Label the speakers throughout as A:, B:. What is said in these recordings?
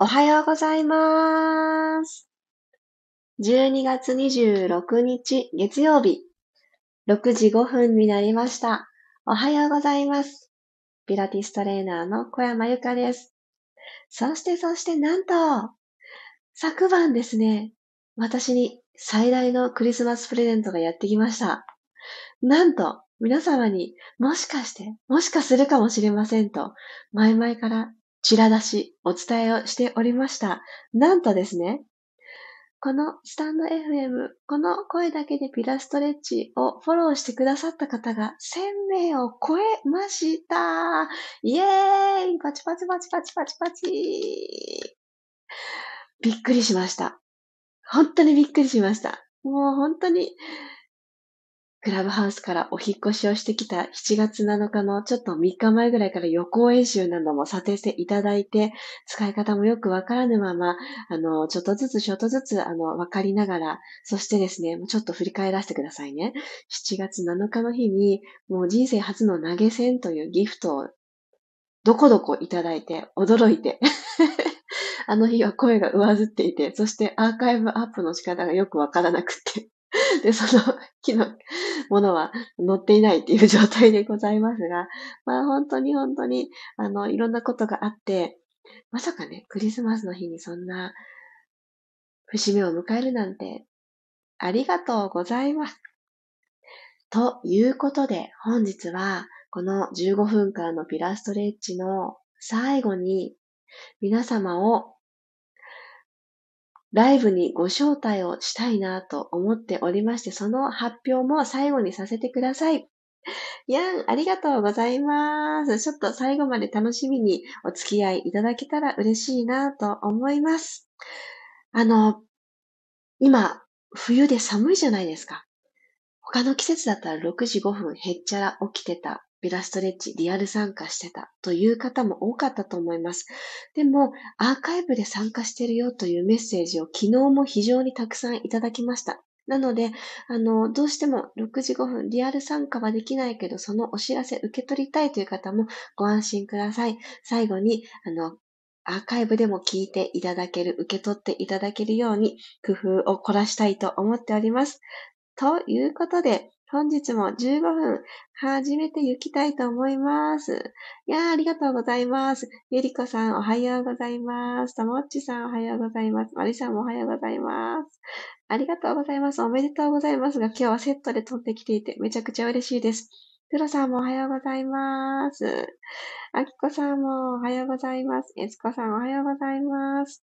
A: おはようございます。12月26日月曜日、6時5分になりました。おはようございます。ピラティストレーナーの小山由かです。そしてそしてなんと、昨晩ですね、私に最大のクリスマスプレゼントがやってきました。なんと、皆様にもしかして、もしかするかもしれませんと、前々からちら出し、お伝えをしておりました。なんとですね、このスタンド FM、この声だけでピラストレッチをフォローしてくださった方が1000名を超えました。イエーイパチパチパチパチパチパチびっくりしました。本当にびっくりしました。もう本当に、クラブハウスからお引越しをしてきた7月7日のちょっと3日前ぐらいから予行演習なども査定していただいて、使い方もよくわからぬまま、あの、ちょっとずつちょっとずつ、あの、わかりながら、そしてですね、ちょっと振り返らせてくださいね。7月7日の日に、もう人生初の投げ銭というギフトを、どこどこいただいて、驚いて、あの日は声が上ずっていて、そしてアーカイブアップの仕方がよくわからなくて、で、その日のものは載っていないっていう状態でございますが、まあ本当に本当に、あの、いろんなことがあって、まさかね、クリスマスの日にそんな節目を迎えるなんて、ありがとうございます。ということで、本日はこの15分間のピラストレッチの最後に皆様をライブにご招待をしたいなと思っておりまして、その発表も最後にさせてください。やん、ありがとうございます。ちょっと最後まで楽しみにお付き合いいただけたら嬉しいなと思います。あの、今、冬で寒いじゃないですか。他の季節だったら6時5分へっちゃら起きてた。ピラストレッチリアル参加してたという方も多かったと思います。でも、アーカイブで参加してるよというメッセージを昨日も非常にたくさんいただきました。なので、あの、どうしても6時5分リアル参加はできないけど、そのお知らせ受け取りたいという方もご安心ください。最後に、あの、アーカイブでも聞いていただける、受け取っていただけるように工夫を凝らしたいと思っております。ということで、本日も15分始めていきたいと思います。いやー、ありがとうございます。ゆりこさん、おはようございます。ともっちさん、おはようございます。まりさんもおはようございます。ありがとうございます。おめでとうございますが、今日はセットで撮ってきていて、めちゃくちゃ嬉しいです。プロさんもおはようございます。あきこさんもおはようございます。えつこさんおはようございます。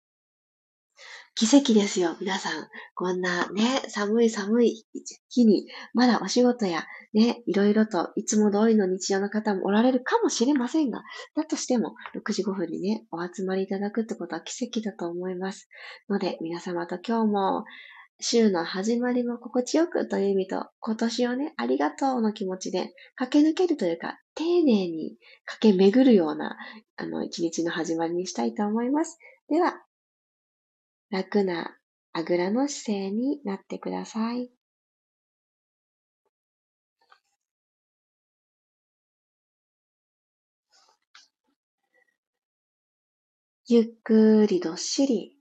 A: 奇跡ですよ、皆さん。こんなね、寒い寒い日に、まだお仕事やね、いろいろといつも通りの日常の方もおられるかもしれませんが、だとしても6時5分にね、お集まりいただくってことは奇跡だと思います。ので、皆様と今日も週の始まりも心地よくという意味と、今年をね、ありがとうの気持ちで駆け抜けるというか、丁寧に駆け巡るような、あの、一日の始まりにしたいと思います。では、楽なあぐらの姿勢になってください。ゆっくりどっしり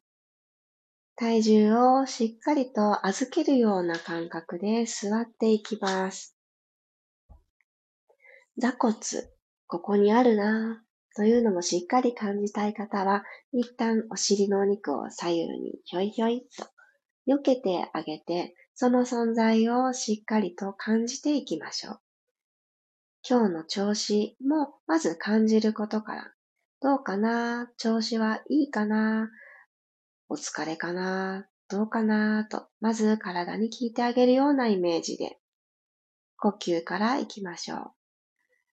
A: 体重をしっかりと預けるような感覚で座っていきます。座骨、ここにあるなというのもしっかり感じたい方は、一旦お尻のお肉を左右にひょいひょいと避けてあげて、その存在をしっかりと感じていきましょう。今日の調子もまず感じることから、どうかな？調子はいいかな？お疲れかな？どうかな？と、まず体に聞いてあげるようなイメージで、呼吸から行きましょう。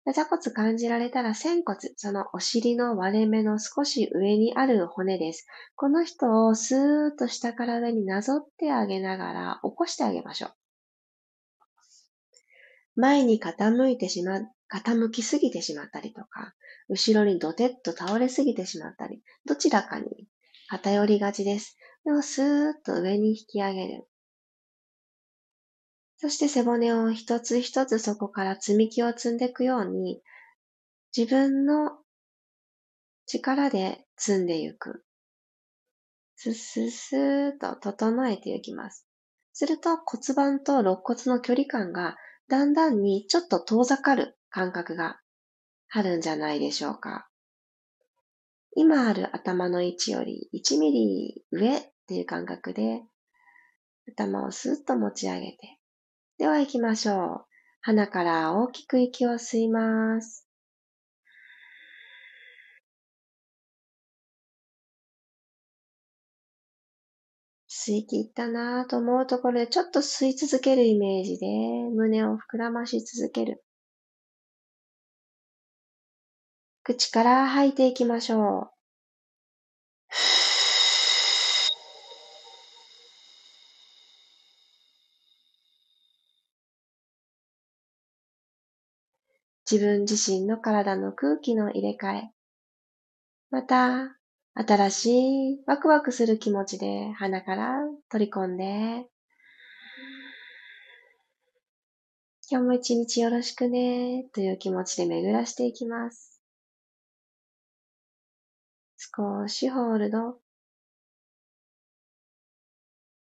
A: 座骨感じられたら仙骨、そのお尻の割れ目の少し上にある骨です。この人をスーッとした体になぞってあげながら起こしてあげましょう。前に傾いてしま、傾きすぎてしまったりとか、後ろにドテッと倒れすぎてしまったり、どちらかに偏りがちです。でもスーッと上に引き上げる。そして背骨を一つ一つそこから積み木を積んでいくように、自分の力で積んでいく。スッスッスーと整えていきます。すると骨盤と肋骨の距離感がだんだんにちょっと遠ざかる感覚があるんじゃないでしょうか。今ある頭の位置より1ミリ上っていう感覚で頭をスッと持ち上げて。では行きましょう。鼻から大きく息を吸います。吸い切ったなぁと思うところでちょっと吸い続けるイメージで胸を膨らまし続ける。口から吐いていきましょう。自分自身の体の空気の入れ替え。また、新しいワクワクする気持ちで鼻から取り込んで、今日も一日よろしくねという気持ちで巡らしていきます。少しホールド。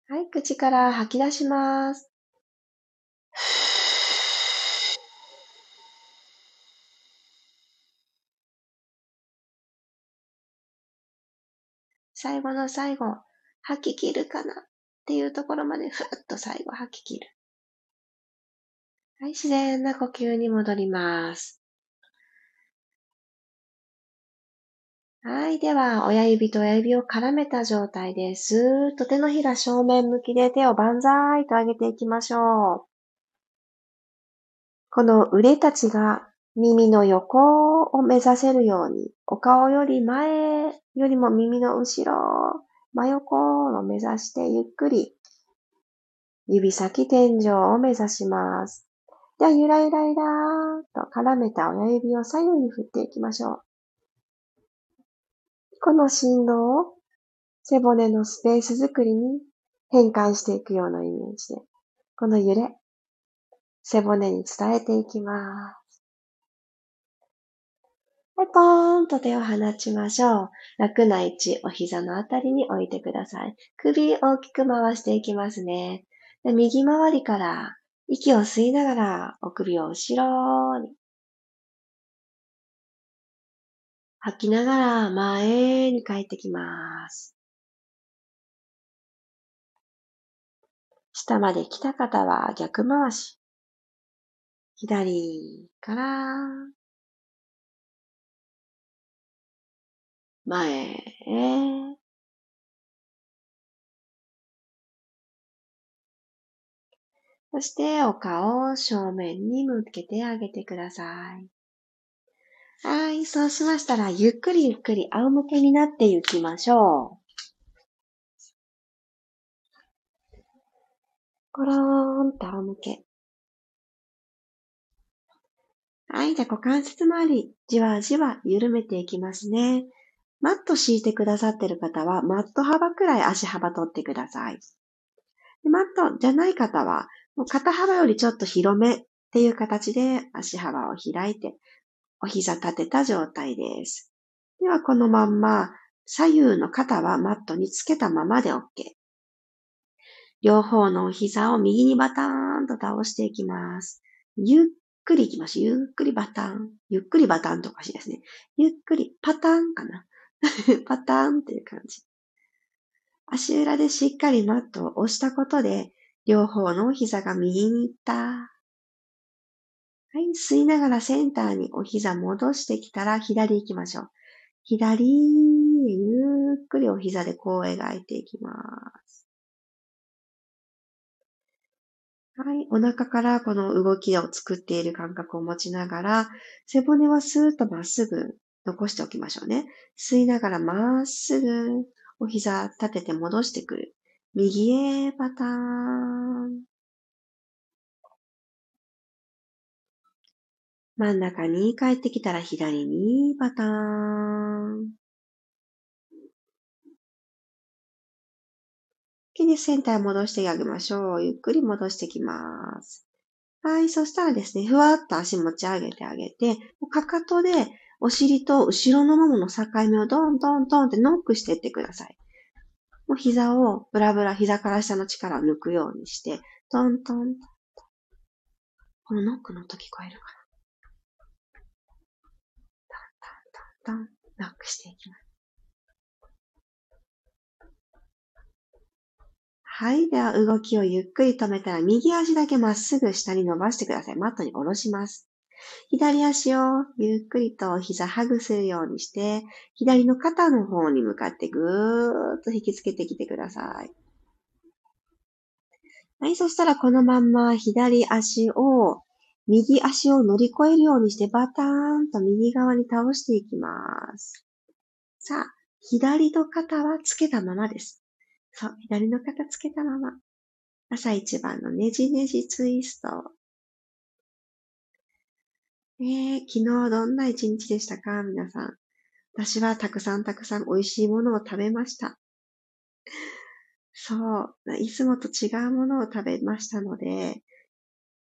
A: はい、口から吐き出します。最後の最後、吐き切るかなっていうところまでふっと最後吐き切る。はい、自然な呼吸に戻ります。はい。では、親指と親指を絡めた状態で、スーッと手のひら正面向きで手を万歳と上げていきましょう。この腕たちが耳の横を目指せるように、お顔より前よりも耳の後ろ、真横を目指してゆっくり指先天井を目指します。では、ゆらゆらゆらーと絡めた親指を左右に振っていきましょう。この振動を背骨のスペース作りに変換していくようなイメージで、この揺れ、背骨に伝えていきます。はい、ポーンと手を放ちましょう。楽な位置、お膝のあたりに置いてください。首大きく回していきますね。で右回りから息を吸いながらお首を後ろに。吐きながら前に帰ってきます。下まで来た方は逆回し。左から前へ。そしてお顔を正面に向けてあげてください。はい、そうしましたら、ゆっくりゆっくり仰向けになっていきましょう。コローンと仰向け。はい、じゃあ股関節周り、じわじわ緩めていきますね。マット敷いてくださってる方は、マット幅くらい足幅取ってください。マットじゃない方は、もう肩幅よりちょっと広めっていう形で足幅を開いて、お膝立てた状態です。では、このまんま、左右の肩はマットにつけたままで OK。両方のお膝を右にバターンと倒していきます。ゆっくり行きましょう。ゆっくりバターン。ゆっくりバターンとかしいですね。ゆっくりパターンかな。パターンっていう感じ。足裏でしっかりマットを押したことで、両方の膝が右に行った。はい、吸いながらセンターにお膝戻してきたら左行きましょう。左、ゆっくりお膝でこう描いていきます。はい、お腹からこの動きを作っている感覚を持ちながら、背骨はスーッとまっすぐ残しておきましょうね。吸いながらまっすぐお膝立てて戻してくる。右へパターン。真ん中に帰ってきたら左にパターン。次にセンター戻してあげましょう。ゆっくり戻してきます。はい。そしたらですね、ふわっと足持ち上げてあげて、かかとでお尻と後ろのももの境目をドンドンドンってノックしていってください。もう膝をブラブラ、膝から下の力を抜くようにして、トントントントン。このノックの音聞こえるかなトントントントン、ノックしていきます。はい。では、動きをゆっくり止めたら、右足だけまっすぐ下に伸ばしてください。マットに下ろします。左足をゆっくりと膝ハグするようにして、左の肩の方に向かってぐーっと引きつけてきてください。はい、そしたらこのまんま左足を、右足を乗り越えるようにしてバターンと右側に倒していきます。さあ、左の肩はつけたままです。そう、左の肩つけたまま。朝一番のねじねじツイスト。えー、昨日どんな一日でしたか？皆さん。私はたくさんたくさん美味しいものを食べました。そう、いつもと違うものを食べましたので、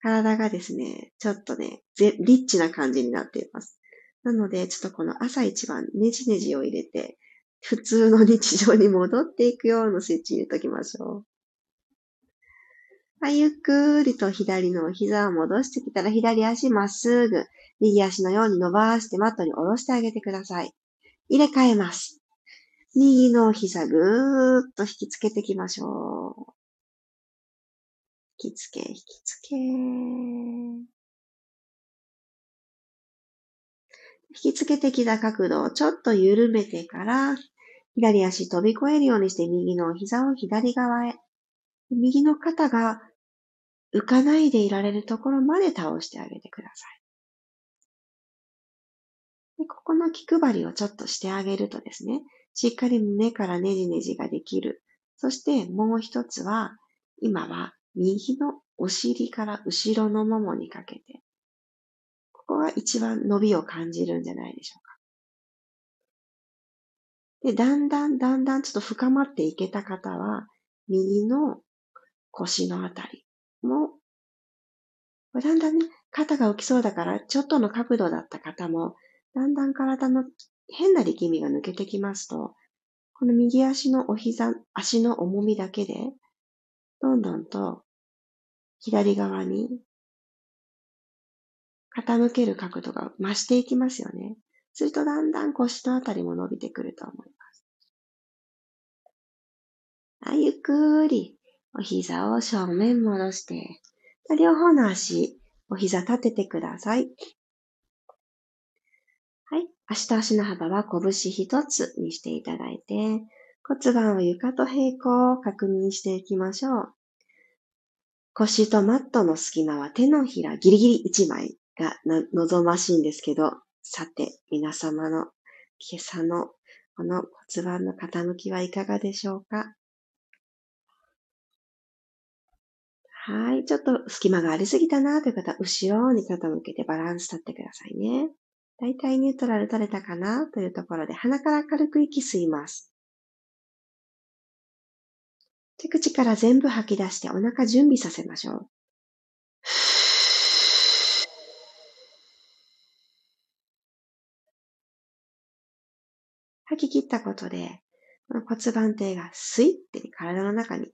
A: 体がですね、ちょっとね、リッチな感じになっています。なので、ちょっとこの朝一番ネジネジを入れて、普通の日常に戻っていくようなスイッチ入れときましょう。はい、ゆっくりと左の膝を戻してきたら左足まっすぐ、右足のように伸ばしてマットに下ろしてあげてください。入れ替えます。右の膝ぐーっと引きつけていきましょう。引きつけ、引きつけ。引きつけてきた角度をちょっと緩めてから、左足飛び越えるようにして右の膝を左側へ。右の肩が浮かないでいられるところまで倒してあげてください。でここの気配りをちょっとしてあげるとですね、しっかり胸からねじねじができる。そしてもう一つは、今は右のお尻から後ろのももにかけて、ここが一番伸びを感じるんじゃないでしょうか。で、だんだんだんだんちょっと深まっていけた方は、右の腰のあたりも、だんだんね、肩が浮きそうだから、ちょっとの角度だった方も、だんだん体の変な力みが抜けてきますと、この右足のお膝、足の重みだけで、どんどんと左側に傾ける角度が増していきますよね。するとだんだん腰のあたりも伸びてくると思います。はい、ゆっくりお膝を正面戻して、両方の足、お膝立ててください。はい。足と足の幅は拳一つにしていただいて、骨盤を床と平行を確認していきましょう。腰とマットの隙間は手のひらギリギリ一枚が望ましいんですけど、さて、皆様の今朝のこの骨盤の傾きはいかがでしょうか？はい。ちょっと隙間がありすぎたなという方、後ろに肩を向けてバランス立ってくださいね。だいたいニュートラル取れたかなというところで、鼻から軽く息吸います。手口から全部吐き出してお腹準備させましょう。吐き切ったことで、骨盤底がスイッて体の中に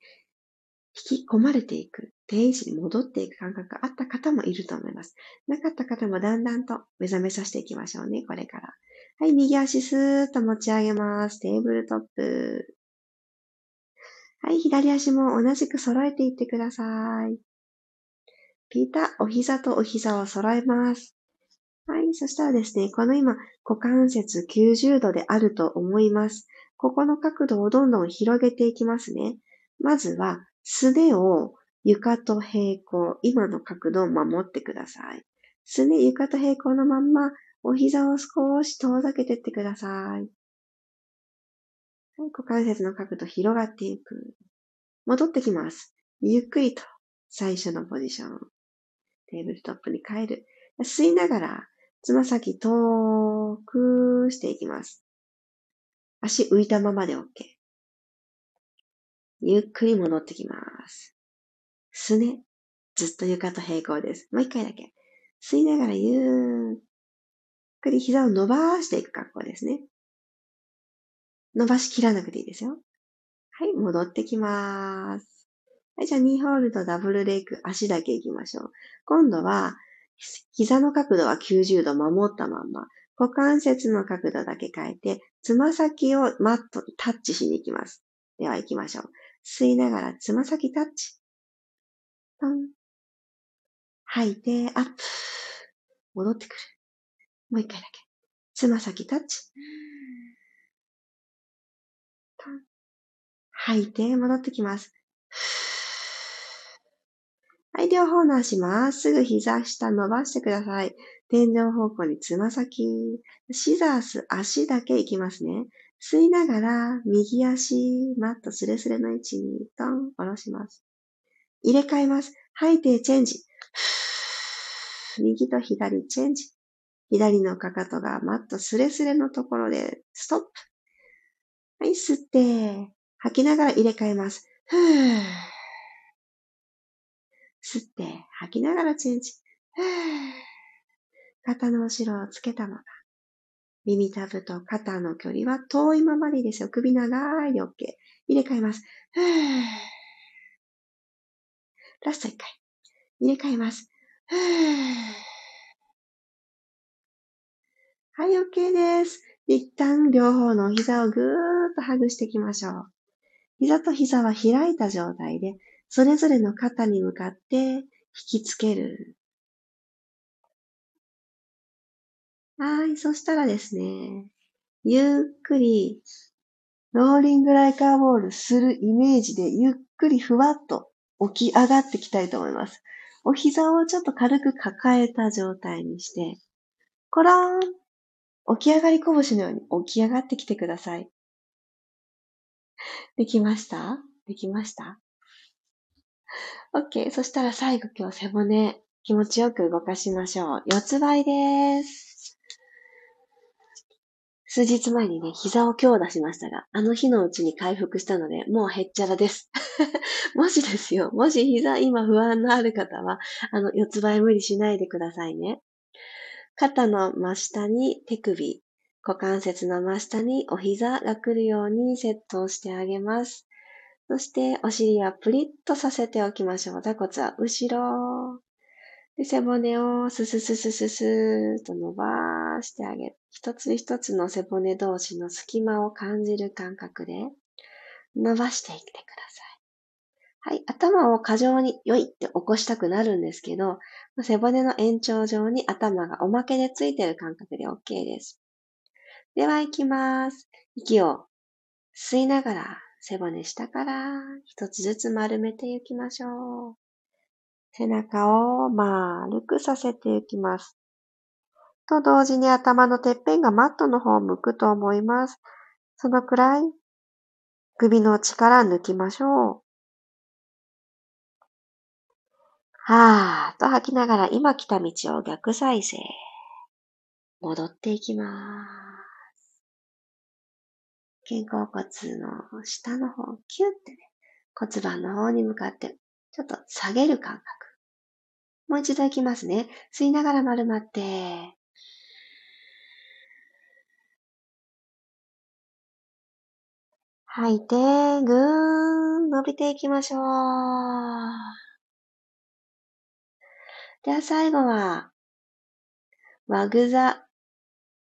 A: 引き込まれていく、定位置に戻っていく感覚があった方もいると思います。なかった方もだんだんと目覚めさせていきましょうね、これから。はい、右足スーッと持ち上げます。テーブルトップ。はい、左足も同じく揃えていってください。ピーター、お膝とお膝を揃えます。はい、そしたらですね、この今、股関節90度であると思います。ここの角度をどんどん広げていきますね。まずは、すねを床と平行、今の角度を守ってください。すね床と平行のまんま、お膝を少し遠ざけていってください。はい、股関節の角度広がっていく。戻ってきます。ゆっくりと最初のポジション。テーブルトップに変える。吸いながら、つま先遠くしていきます。足浮いたままで OK。ゆっくり戻ってきます。すね。ずっと床と平行です。もう一回だけ。吸いながらゆっくり膝を伸ばしていく格好ですね。伸ばしきらなくていいですよ。はい、戻ってきます。はい、じゃあ2ホールドダブルレイク、足だけ行きましょう。今度は、膝の角度は90度守ったまんま、股関節の角度だけ変えて、つま先をマットにタッチしに行きます。では行きましょう。吸いながらつま先タッチ。トン。吐いて、アップ。戻ってくる。もう一回だけ。つま先タッチ。トン。吐いて、戻ってきます。はい、両方の足まっすぐ膝下伸ばしてください。天井方向につま先。シザース、足だけいきますね。吸いながら、右足、マットスレスレの位置にトン、下ろします。入れ替えます。吐いて、チェンジ。右と左、チェンジ。左のかかとがマットスレスレのところで、ストップ。はい、吸って、吐きながら入れ替えます。吸って、吐きながらチェンジ。肩の後ろをつけたまま。耳たぶと肩の距離は遠いままでいいですよ。首長いで OK。入れ替えます。ラスト1回。入れ替えます。はい、OK です。一旦両方の膝をぐーっとハグしていきましょう。膝と膝は開いた状態でそれぞれの肩に向かって引きつける。はい、そしたらですね、ゆっくり、ローリングライカーボールするイメージで、ゆっくりふわっと起き上がっていきたいと思います。お膝をちょっと軽く抱えた状態にして、コローン起き上がり拳のように起き上がってきてください。できました？できました？OK。そしたら最後今日背骨気持ちよく動かしましょう。四つ倍です。数日前にね、膝を強打しましたが、あの日のうちに回復したので、もうへっちゃらです。もしですよ、もし膝今不安のある方は、あの、四つ倍無理しないでくださいね。肩の真下に手首、股関節の真下にお膝が来るようにセットをしてあげます。そして、お尻はプリッとさせておきましょう。座骨は後ろ。で、背骨をススススススーと伸ばしてあげる。一つ一つの背骨同士の隙間を感じる感覚で伸ばしていってください。はい。頭を過剰によいって起こしたくなるんですけど、背骨の延長上に頭がおまけでついてる感覚で OK です。では行きます。息を吸いながら背骨下から一つずつ丸めていきましょう。背中を丸くさせていきます。と同時に頭のてっぺんがマットの方を向くと思います。そのくらい首の力抜きましょう。はーっと吐きながら今来た道を逆再生。戻っていきます。肩甲骨の下の方、キュッてね、骨盤の方に向かって、ちょっと下げる感覚。もう一度いきますね。吸いながら丸まって、吐いて、ぐーん、伸びていきましょう。では最後は、ワグザ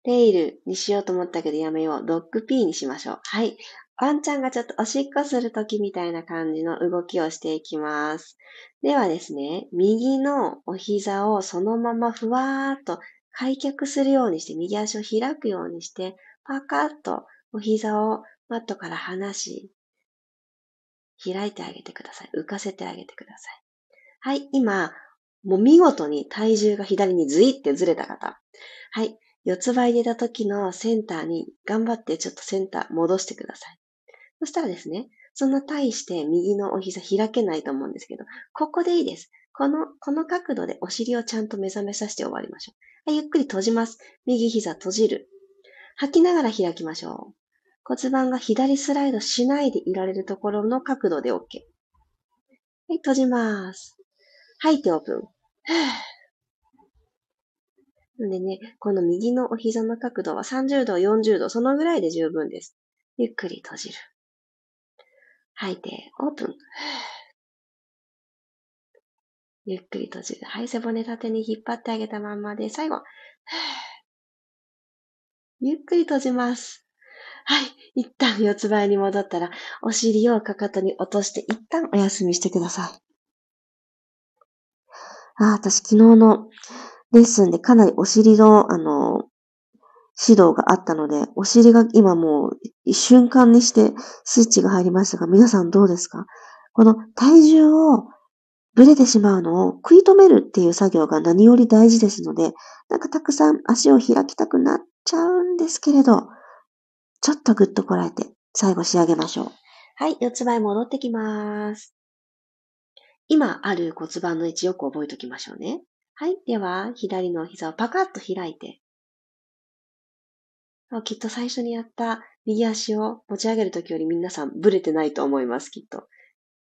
A: テイルにしようと思ったけどやめよう。ドッグピーにしましょう。はい。ワンちゃんがちょっとおしっこするときみたいな感じの動きをしていきます。ではですね、右のお膝をそのままふわーっと開脚するようにして、右足を開くようにして、パカッとお膝をマットから離し、開いてあげてください。浮かせてあげてください。はい、今、もう見事に体重が左にズイってずれた方。はい、四つ倍出た時のセンターに頑張ってちょっとセンター戻してください。そしたらですね、その対して右のお膝開けないと思うんですけど、ここでいいです。この、この角度でお尻をちゃんと目覚めさせて終わりましょう。ゆっくり閉じます。右膝閉じる。吐きながら開きましょう。骨盤が左スライドしないでいられるところの角度で OK。はい、閉じます。吐いてオープン。のでね、この右のお膝の角度は30度、40度、そのぐらいで十分です。ゆっくり閉じる。吐いて、オープン。ゆっくり閉じる。はい、背骨縦に引っ張ってあげたまんまで、最後。ゆっくり閉じます。はい。一旦四つ倍に戻ったら、お尻をかかとに落として一旦お休みしてください。あ、私昨日のレッスンでかなりお尻の、あの、指導があったので、お尻が今もう瞬間にしてスイッチが入りましたが、皆さんどうですか？この体重をブレてしまうのを食い止めるっていう作業が何より大事ですので、なんかたくさん足を開きたくなっちゃうんですけれど、ちょっとぐっとこらえて最後仕上げましょう。はい、四つ前戻ってきます。今ある骨盤の位置よく覚えておきましょうね。はい。では、左の膝をパカッと開いて、きっと最初にやった右足を持ち上げるときより皆さんブレてないと思います、きっと。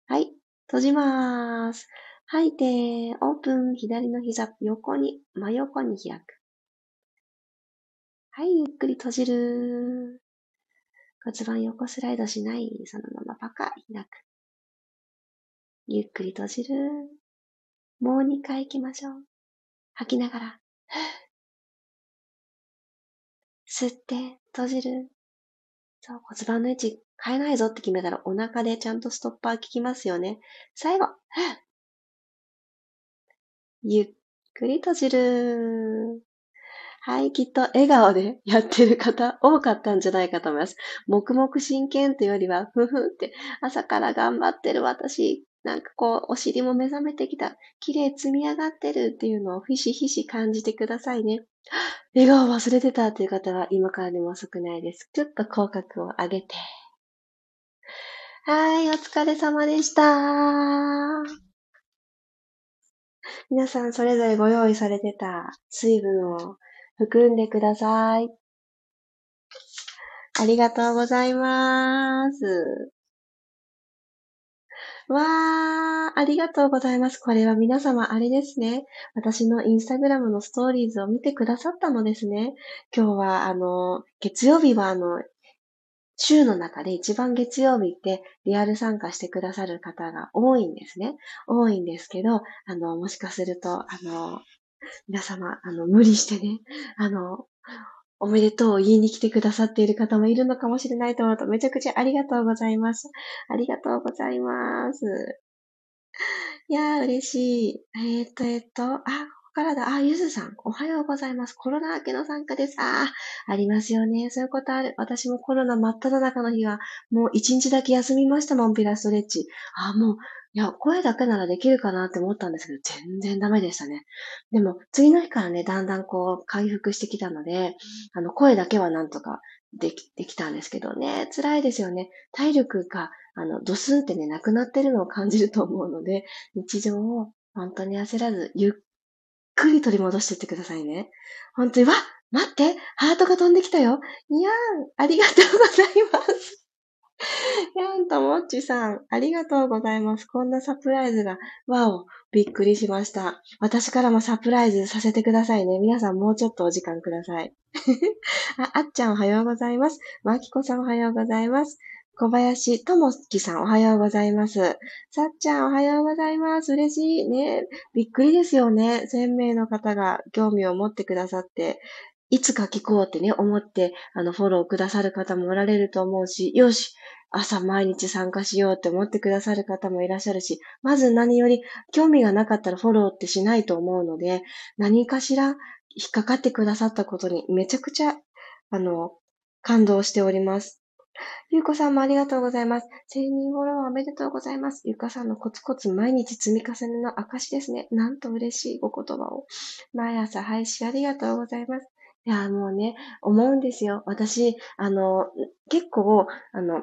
A: はい。閉じます。吐いて、オープン。左の膝、横に、真横に開く。はい、ゆっくり閉じる。骨盤横スライドしない。そのままパカ、開く。ゆっくり閉じる。もう二回行きましょう。吐きながら。吸って、閉じる。そう、骨盤の位置変えないぞって決めたらお腹でちゃんとストッパー効きますよね。最後。ゆっくり閉じる。はい、きっと笑顔でやってる方多かったんじゃないかと思います。黙々真剣というよりは、ふふって朝から頑張ってる私、なんかこう、お尻も目覚めてきた。綺麗積み上がってるっていうのをひしひし感じてくださいね。笑顔忘れてたという方は今からでも遅くないです。ちょっと口角を上げて。はい、お疲れ様でした。皆さんそれぞれご用意されてた水分を含んでください。ありがとうございます。わー、ありがとうございます。これは皆様あれですね。私のインスタグラムのストーリーズを見てくださったのですね。今日は、あの、月曜日は、あの、週の中で一番月曜日ってリアル参加してくださる方が多いんですね。多いんですけど、あの、もしかすると、あの、皆様、あの、無理してね、あの、おめでとうを言いに来てくださっている方もいるのかもしれないと思うとめちゃくちゃありがとうございます。ありがとうございます。いやー、嬉しい。えー、っと、えー、っと、あ、ここからだ。あ、ゆずさん、おはようございます。コロナ明けの参加です。ああ、ありますよね。そういうことある。私もコロナ真っ只中の日は、もう一日だけ休みましたもん、ピラストレッチ。あ、もう、いや、声だけならできるかなって思ったんですけど、全然ダメでしたね。でも、次の日からね、だんだんこう、回復してきたので、あの、声だけはなんとかでき、できたんですけどね、辛いですよね。体力が、あの、ドスンってね、なくなってるのを感じると思うので、日常を本当に焦らず、ゆっくり取り戻してってくださいね。本当に、わ待ってハートが飛んできたよいやーありがとうございます やんともっちさん、ありがとうございます。こんなサプライズが、わお、びっくりしました。私からもサプライズさせてくださいね。皆さんもうちょっとお時間ください。あ、あっちゃんおはようございます。まきこさんおはようございます。小林ともきさんおはようございます。さっちゃんおはようございます。嬉しいね。びっくりですよね。1000名の方が興味を持ってくださって、いつか聞こうってね、思って、あの、フォローくださる方もおられると思うし、よし、朝毎日参加しようって思ってくださる方もいらっしゃるし、まず何より興味がなかったらフォローってしないと思うので、何かしら引っかかってくださったことにめちゃくちゃ、あの、感動しております。ゆうこさんもありがとうございます。1000人フォローおめでとうございます。ゆうかさんのコツコツ毎日積み重ねの証ですね。なんと嬉しいお言葉を。毎朝配信ありがとうございます。いや、もうね、思うんですよ。私、あの、結構、あの、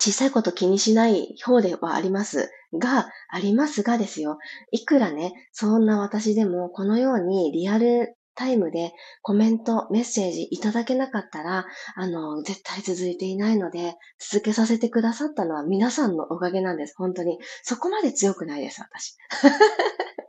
A: 小さいこと気にしない方ではありますが、ありますがですよ。いくらね、そんな私でも、このようにリアルタイムでコメント、メッセージいただけなかったら、あの、絶対続いていないので、続けさせてくださったのは皆さんのおかげなんです。本当に。そこまで強くないです、私。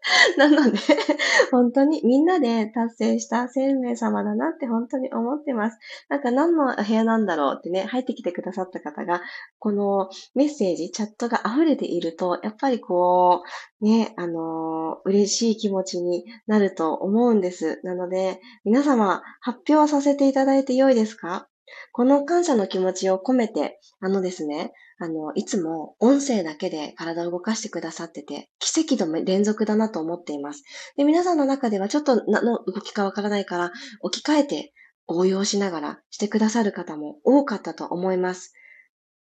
A: なので、本当にみんなで達成した1000名様だなって本当に思ってます。なんか何の部屋なんだろうってね、入ってきてくださった方が、このメッセージ、チャットが溢れていると、やっぱりこう、ね、あのー、嬉しい気持ちになると思うんです。なので、皆様、発表させていただいて良いですか？この感謝の気持ちを込めて、あのですね、あの、いつも音声だけで体を動かしてくださってて、奇跡の連続だなと思っています。で、皆さんの中ではちょっと何の動きかわからないから、置き換えて応用しながらしてくださる方も多かったと思います。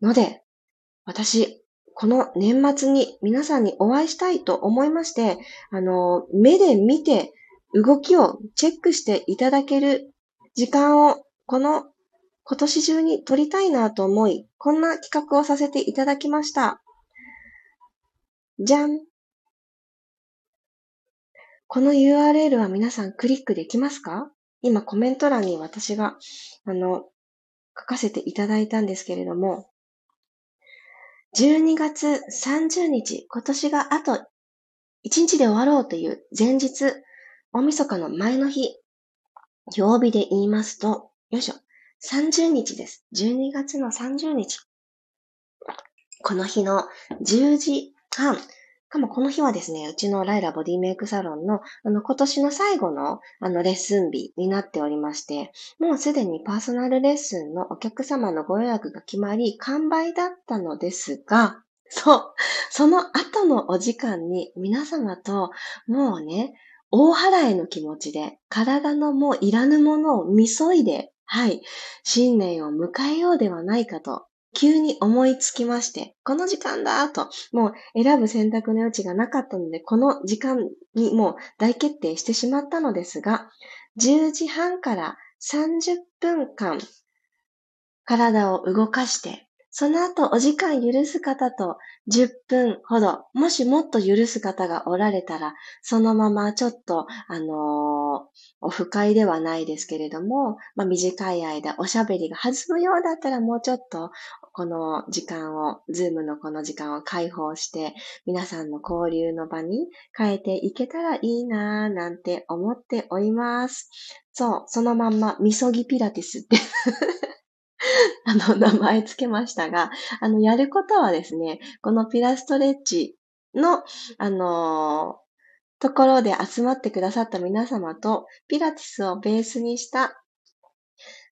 A: ので、私、この年末に皆さんにお会いしたいと思いまして、あの、目で見て動きをチェックしていただける時間をこの今年中に撮りたいなと思い、こんな企画をさせていただきました。じゃん。この URL は皆さんクリックできますか？今コメント欄に私が、あの、書かせていただいたんですけれども、12月30日、今年があと1日で終わろうという前日、大晦日の前の日、曜日で言いますと、よいしょ。30日です。12月の30日。この日の10時半。かもこの日はですね、うちのライラボディメイクサロンの、あの、今年の最後の、あの、レッスン日になっておりまして、もうすでにパーソナルレッスンのお客様のご予約が決まり、完売だったのですが、そう、その後のお時間に皆様と、もうね、大払いの気持ちで、体のもういらぬものをみそいではい。新年を迎えようではないかと、急に思いつきまして、この時間だと、もう選ぶ選択の余地がなかったので、この時間にもう大決定してしまったのですが、10時半から30分間、体を動かして、その後お時間許す方と10分ほど、もしもっと許す方がおられたら、そのままちょっと、あのー、オフ会ではないですけれども、まあ、短い間おしゃべりが弾むようだったらもうちょっと、この時間を、ズームのこの時間を開放して、皆さんの交流の場に変えていけたらいいなぁ、なんて思っております。そう、そのまんま、みそぎピラティスって あの、名前つけましたが、あの、やることはですね、このピラストレッチの、あのー、ところで集まってくださった皆様と、ピラティスをベースにした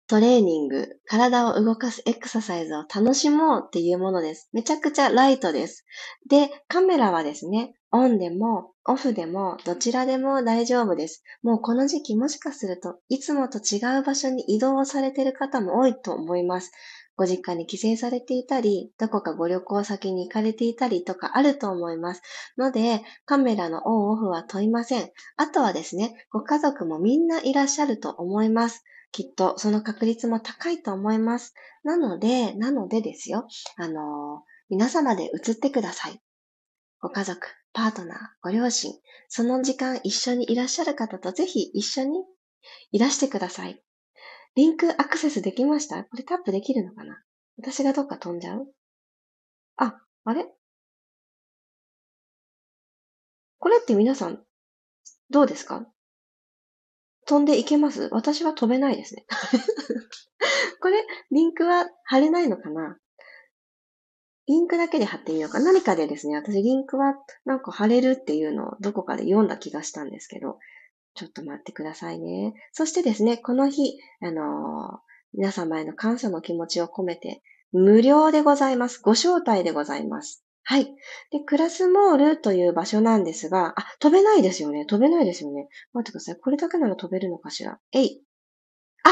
A: トレーニング、体を動かすエクササイズを楽しもうっていうものです。めちゃくちゃライトです。で、カメラはですね、オンでもオフでもどちらでも大丈夫です。もうこの時期もしかするといつもと違う場所に移動されている方も多いと思います。ご実家に帰省されていたり、どこかご旅行先に行かれていたりとかあると思います。ので、カメラのオンオフは問いません。あとはですね、ご家族もみんないらっしゃると思います。きっとその確率も高いと思います。なので、なのでですよ。あの皆様で映ってください。ご家族、パートナー、ご両親、その時間一緒にいらっしゃる方とぜひ一緒にいらしてください。リンクアクセスできました？これタップできるのかな？私がどっか飛んじゃう？あ、あれ？これって皆さん、どうですか？飛んでいけます？私は飛べないですね。これ、リンクは貼れないのかな？リンクだけで貼ってみようか。何かでですね、私リンクはなんか貼れるっていうのをどこかで読んだ気がしたんですけど、ちょっと待ってくださいね。そしてですね、この日、あのー、皆様への感謝の気持ちを込めて、無料でございます。ご招待でございます。はい。で、クラスモールという場所なんですが、あ、飛べないですよね。飛べないですよね。待ってください。これだけなら飛べるのかしら？えい。あ、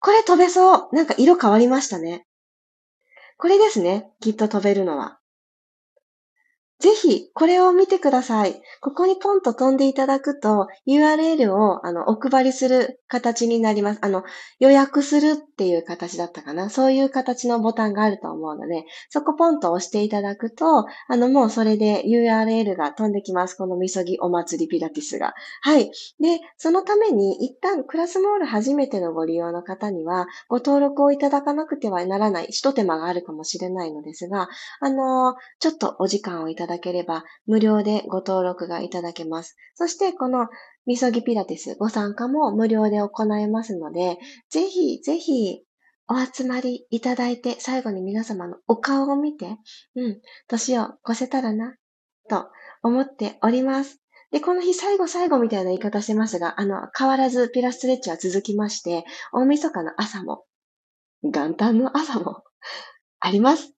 A: これ飛べそう。なんか色変わりましたね。これですね。きっと飛べるのは。ぜひ、これを見てください。ここにポンと飛んでいただくと、URL をあのお配りする形になります。あの、予約するっていう形だったかな。そういう形のボタンがあると思うので、そこポンと押していただくと、あの、もうそれで URL が飛んできます。このみそぎお祭りピラティスが。はい。で、そのために、一旦クラスモール初めてのご利用の方には、ご登録をいただかなくてはならない、一手間があるかもしれないのですが、あの、ちょっとお時間をいただただければ、無料でご登録がいただけます。そして、このみそぎピラティスご参加も無料で行えますので、ぜひぜひお集まりいただいて、最後に皆様のお顔を見て、うん、年を越せたらな、と思っております。で、この日最後最後みたいな言い方してますが、あの、変わらずピラストレッチは続きまして、大晦日の朝も、元旦の朝もあります。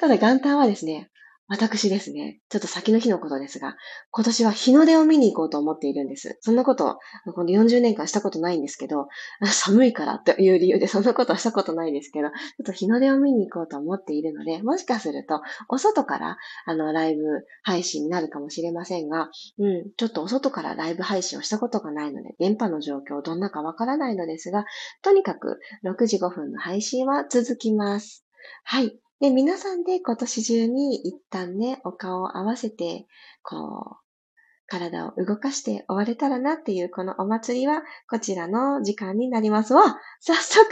A: ただ元旦はですね、私ですね、ちょっと先の日のことですが、今年は日の出を見に行こうと思っているんです。そんなこと、この40年間したことないんですけど、寒いからという理由でそんなことはしたことないですけど、ちょっと日の出を見に行こうと思っているので、もしかすると、お外から、あの、ライブ配信になるかもしれませんが、うん、ちょっとお外からライブ配信をしたことがないので、電波の状況どんなかわからないのですが、とにかく6時5分の配信は続きます。はい。で、皆さんで今年中に一旦ね、お顔を合わせて、こう、体を動かして終われたらなっていうこのお祭りはこちらの時間になります。わ早速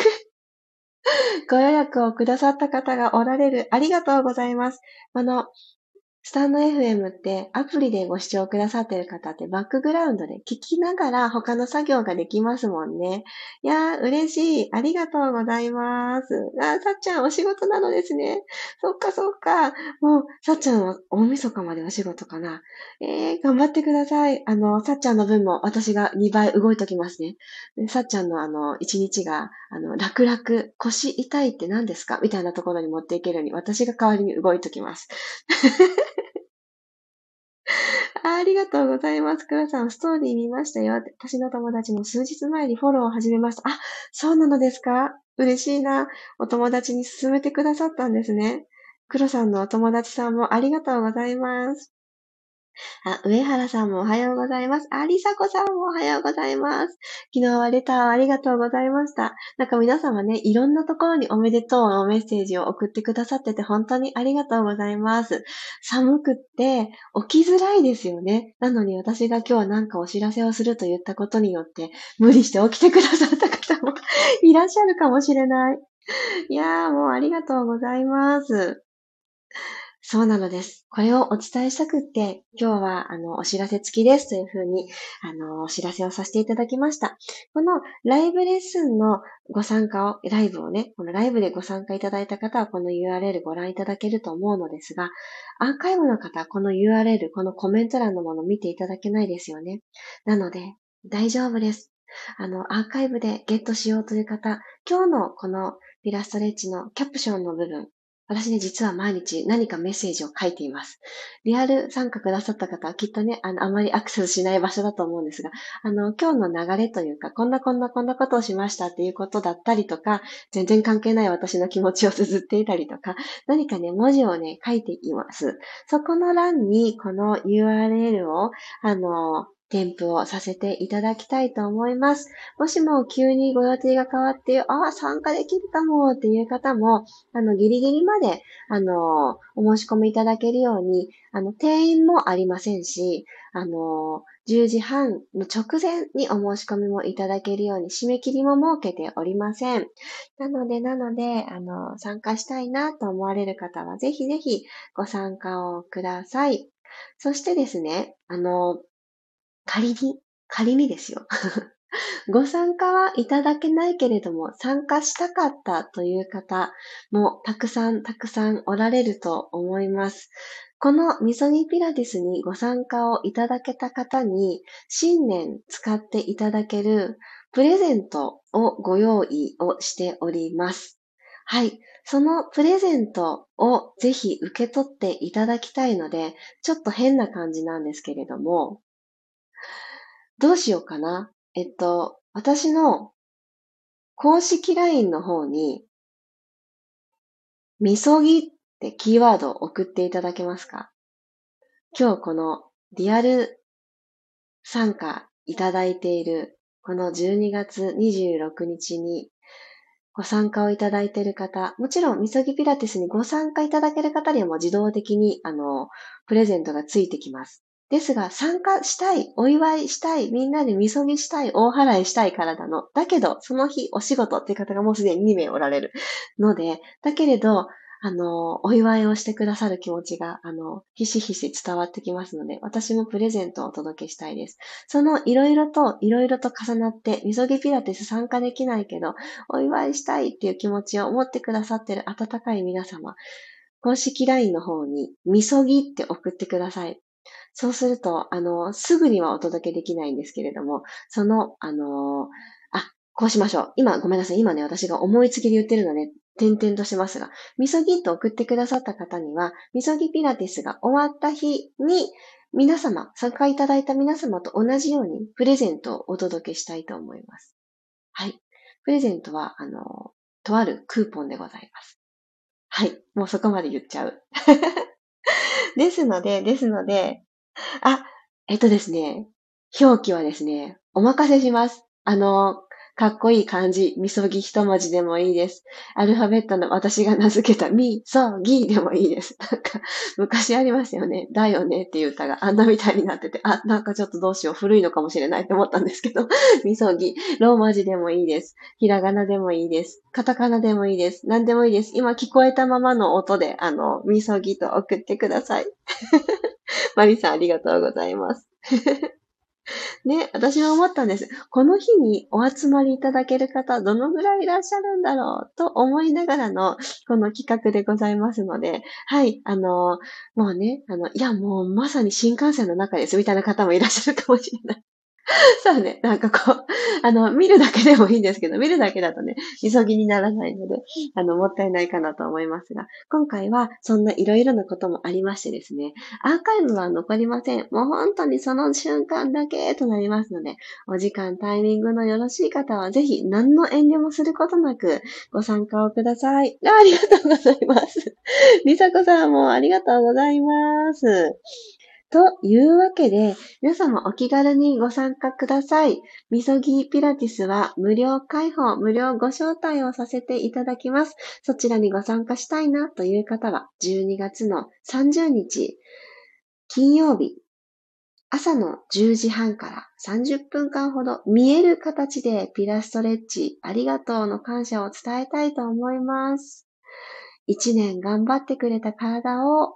A: ご予約をくださった方がおられる。ありがとうございます。あの、スタンド FM ってアプリでご視聴くださってる方ってバックグラウンドで聞きながら他の作業ができますもんね。いやー、嬉しい。ありがとうございます。あ、さっちゃんお仕事なのですね。そっかそっか。もう、さっちゃんは大晦日までお仕事かな。えー、頑張ってください。あの、さっちゃんの分も私が2倍動いときますね。さっちゃんのあの、1日が、あの、楽々、腰痛いって何ですか？みたいなところに持っていけるように私が代わりに動いときます。ありがとうございます。クラさん、ストーリー見ましたよ。私の友達も数日前にフォローを始めました。あ、そうなのですか？嬉しいな。お友達に勧めてくださったんですね。黒さんのお友達さんもありがとうございます。あ、上原さんもおはようございます。あ、りさこさんもおはようございます。昨日はレターありがとうございました。なんか皆様ね、いろんなところにおめでとうのメッセージを送ってくださってて本当にありがとうございます。寒くって起きづらいですよね。なのに私が今日なんかお知らせをすると言ったことによって無理して起きてくださった方も いらっしゃるかもしれない。いやーもうありがとうございます。そうなのです。これをお伝えしたくって、今日は、あの、お知らせ付きですというふうに、あの、お知らせをさせていただきました。このライブレッスンのご参加を、ライブをね、このライブでご参加いただいた方は、この URL ご覧いただけると思うのですが、アーカイブの方は、この URL、このコメント欄のもの見ていただけないですよね。なので、大丈夫です。あの、アーカイブでゲットしようという方、今日のこのピラストレッチのキャプションの部分、私ね、実は毎日何かメッセージを書いています。リアル参加くださった方はきっとね、あの、あまりアクセスしない場所だと思うんですが、あの、今日の流れというか、こんなこんなこんなことをしましたっていうことだったりとか、全然関係ない私の気持ちを綴っていたりとか、何かね、文字をね、書いています。そこの欄に、この URL を、あの、添付をさせていただきたいと思います。もしも急にご予定が変わって、ああ、参加できるかもっていう方も、あの、ギリギリまで、あの、お申し込みいただけるように、あの、定員もありませんし、あの、10時半の直前にお申し込みもいただけるように締め切りも設けておりません。なので、なので、あの、参加したいなと思われる方は、ぜひぜひご参加をください。そしてですね、あの、仮に、仮にですよ。ご参加はいただけないけれども、参加したかったという方もたくさんたくさんおられると思います。このみそぎピラティスにご参加をいただけた方に、新年使っていただけるプレゼントをご用意をしております。はい。そのプレゼントをぜひ受け取っていただきたいので、ちょっと変な感じなんですけれども、どうしようかな？えっと、私の公式 LINE の方に、みそぎってキーワードを送っていただけますか？今日このリアル参加いただいているこの12月26日にご参加をいただいている方、もちろん、みそぎピラティスにご参加いただける方にはもう自動的に、あの、プレゼントがついてきます。ですが、参加したい、お祝いしたい、みんなでみそぎしたい、大払いしたいからなの。だけど、その日お仕事って方がもうすでに2名おられる。ので、だけれど、あの、お祝いをしてくださる気持ちが、あの、ひしひし伝わってきますので、私もプレゼントをお届けしたいです。そのいろいろと、いろいろと重なって、みそぎピラティス参加できないけど、お祝いしたいっていう気持ちを持ってくださってる温かい皆様、公式 LINE の方に、みそぎって送ってください。そうすると、あの、すぐにはお届けできないんですけれども、その、あの、あ、こうしましょう。今、ごめんなさい。今ね、私が思いつきで言ってるので、点々としますが、みそぎと送ってくださった方には、みそぎピラティスが終わった日に、皆様、参加いただいた皆様と同じように、プレゼントをお届けしたいと思います。はい。プレゼントは、あの、とあるクーポンでございます。はい。もうそこまで言っちゃう。ですので、ですので、あ、えっとですね、表記はですね、お任せします。あの、かっこいい漢字、みそぎ一文字でもいいです。アルファベットの私が名付けたみ、そぎでもいいです。なんか、昔ありますよね。だよねっていう歌があんなみたいになってて、あ、なんかちょっとどうしよう、古いのかもしれないって思ったんですけど、みそぎ、ローマ字でもいいです。ひらがなでもいいです。カタカナでもいいです。何でもいいです。今聞こえたままの音で、あの、みそぎと送ってください。マリさんありがとうございます。ね、私は思ったんです。この日にお集まりいただける方、どのぐらいいらっしゃるんだろうと思いながらの、この企画でございますので、はい、あの、もうね、あの、いや、もうまさに新幹線の中です、みたいな方もいらっしゃるかもしれない。そうね、なんかこう、あの、見るだけでもいいんですけど、見るだけだとね、急ぎにならないので、あの、もったいないかなと思いますが、今回はそんないろいろなこともありましてですね、アーカイブは残りません。もう本当にその瞬間だけとなりますので、お時間、タイミングのよろしい方は、ぜひ何の遠慮もすることなくご参加をください。ありがとうございます。りさこさんもありがとうございます。というわけで、皆様お気軽にご参加ください。みそぎピラティスは無料開放、無料ご招待をさせていただきます。そちらにご参加したいなという方は、12月の30日、金曜日、朝の10時半から30分間ほど見える形でピラストレッチありがとうの感謝を伝えたいと思います。一年頑張ってくれた体を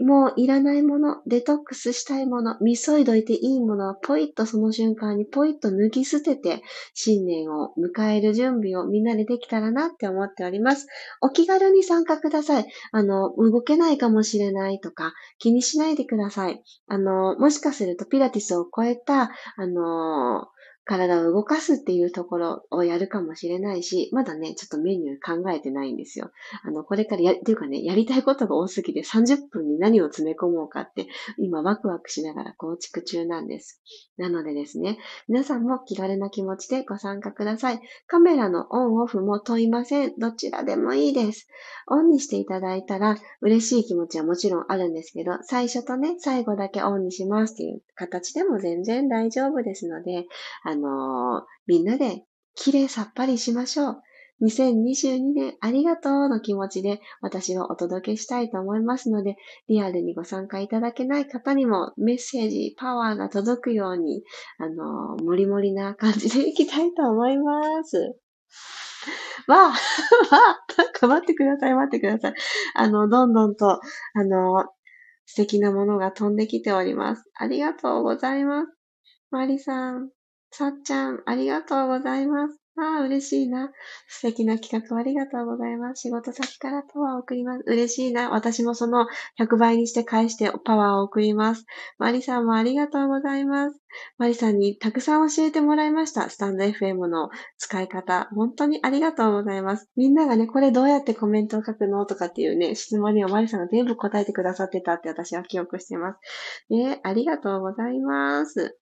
A: もういらないもの、デトックスしたいもの、見そいどいていいものはポイッとその瞬間にポイッと脱ぎ捨てて、新年を迎える準備をみんなでできたらなって思っております。お気軽に参加ください。あの、動けないかもしれないとか、気にしないでください。あの、もしかするとピラティスを超えた、あの、体を動かすっていうところをやるかもしれないし、まだね、ちょっとメニュー考えてないんですよ。あの、これからや、っていうかね、やりたいことが多すぎて30分に何を詰め込もうかって、今ワクワクしながら構築中なんです。なのでですね、皆さんも気軽な気持ちでご参加ください。カメラのオンオフも問いません。どちらでもいいです。オンにしていただいたら嬉しい気持ちはもちろんあるんですけど、最初とね、最後だけオンにしますっていう形でも全然大丈夫ですので、あのー、みんなで綺麗さっぱりしましょう。2022年ありがとうの気持ちで私はお届けしたいと思いますので、リアルにご参加いただけない方にもメッセージ、パワーが届くように、あの、もりもりな感じでいきたいと思います。わあ、わあ、なんか待ってください、待ってください。あの、どんどんと、あの、素敵なものが飛んできております。ありがとうございます。マリさん、さっちゃん、ありがとうございます。ああ、嬉しいな。素敵な企画ありがとうございます。仕事先からパワーを送ります。嬉しいな。私もその100倍にして返してパワーを送ります。マリさんもありがとうございます。マリさんにたくさん教えてもらいました。スタンド FM の使い方。本当にありがとうございます。みんながね、これどうやってコメントを書くのとかっていうね、質問にはマリさんが全部答えてくださってたって私は記憶してます。ね、ありがとうございます。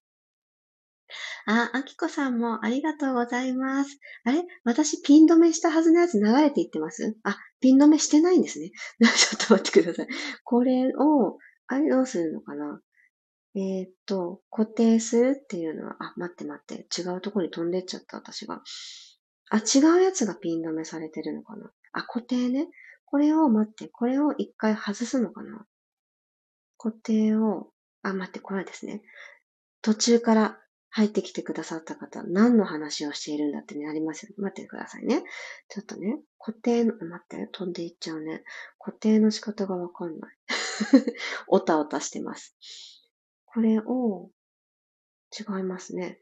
A: あ、あきこさんもありがとうございます。あれ？私ピン止めしたはずのやつ流れていってます？あ、ピン止めしてないんですね。ちょっと待ってください。これを、あれどうするのかな？えー、っと、固定するっていうのは、あ、待って待って。違うとこに飛んでっちゃった、私が。あ、違うやつがピン止めされてるのかな？あ、固定ね。これを待って、これを一回外すのかな？固定を、あ、待って、これですね。途中から入ってきてくださった方、何の話をしているんだってね、ありますよね。待ってくださいね。ちょっとね、固定の、待って、飛んでいっちゃうね。固定の仕方がわかんない。おたおたしてます。これを、違いますね。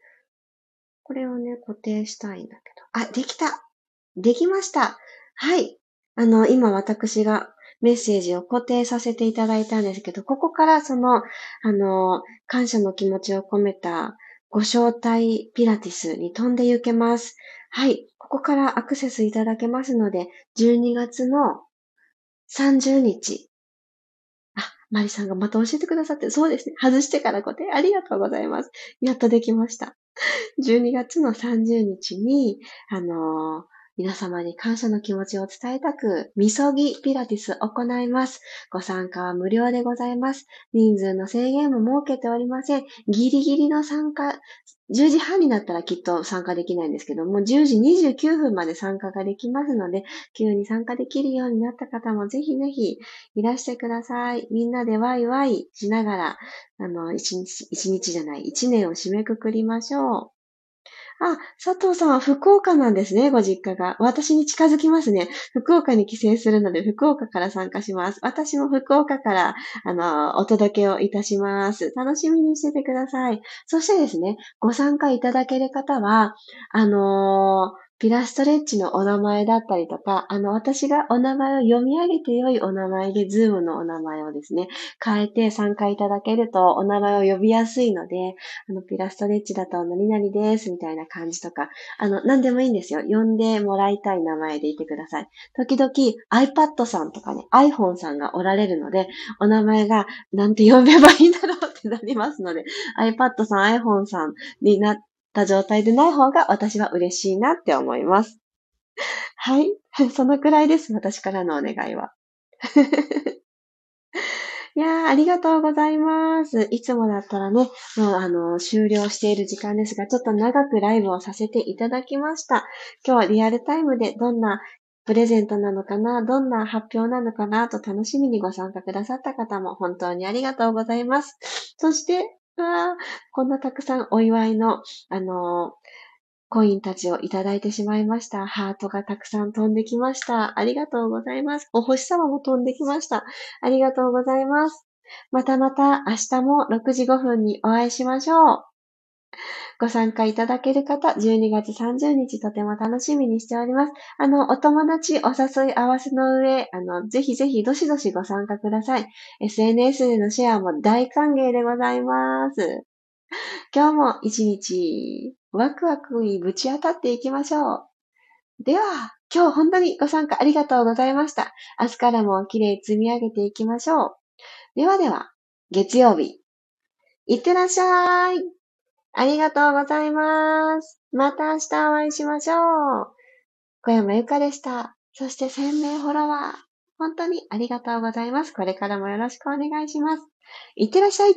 A: これをね、固定したいんだけど。あ、できたできましたはい。あの、今私がメッセージを固定させていただいたんですけど、ここからその、あの、感謝の気持ちを込めたご招待ピラティスに飛んで行けます。はい。ここからアクセスいただけますので、12月の30日。あ、マリさんがまた教えてくださって、そうですね。外してからご提案ありがとうございます。やっとできました。12月の30日に、あのー皆様に感謝の気持ちを伝えたく、みそぎピラティス行います。ご参加は無料でございます。人数の制限も設けておりません。ギリギリの参加、10時半になったらきっと参加できないんですけども、10時29分まで参加ができますので、急に参加できるようになった方もぜひぜひいらしてください。みんなでワイワイしながら、あの、一日、一日じゃない、一年を締めくくりましょう。あ、佐藤さんは福岡なんですね、ご実家が。私に近づきますね。福岡に帰省するので、福岡から参加します。私も福岡から、あの、お届けをいたします。楽しみにしててください。そしてですね、ご参加いただける方は、あのーピラストレッチのお名前だったりとか、あの、私がお名前を読み上げて良いお名前で、ズームのお名前をですね、変えて参加いただけるとお名前を呼びやすいので、あの、ピラストレッチだと何々です、みたいな感じとか、あの、何でもいいんですよ。呼んでもらいたい名前でいてください。時々 iPad さんとかね、iPhone さんがおられるので、お名前がなんて呼べばいいんだろうってなりますので、iPad さん、iPhone さんになった状態でない方が私は嬉しいなって思います。はい。そのくらいです。私からのお願いは。いやー、ありがとうございます。いつもだったらね、もうあの、終了している時間ですが、ちょっと長くライブをさせていただきました。今日はリアルタイムでどんなプレゼントなのかな、どんな発表なのかなと楽しみにご参加くださった方も本当にありがとうございます。そして、わこんなたくさんお祝いの、あのコインたちをいただいてしまいました。ハートがたくさん飛んできました。ありがとうございます。お星様も飛んできました。ありがとうございます。またまた明日も6時5分にお会いしましょう。ご参加いただける方、12月30日とても楽しみにしております。あの、お友達お誘い合わせの上、あの、ぜひぜひどしどしご参加ください。SNS でのシェアも大歓迎でございます。今日も一日、ワクワクにぶち当たっていきましょう。では、今日本当にご参加ありがとうございました。明日からも綺麗積み上げていきましょう。ではでは、月曜日、いってらっしゃい。ありがとうございます。また明日お会いしましょう。小山由かでした。そして1000名フォロワー。本当にありがとうございます。これからもよろしくお願いします。いってらっしゃい。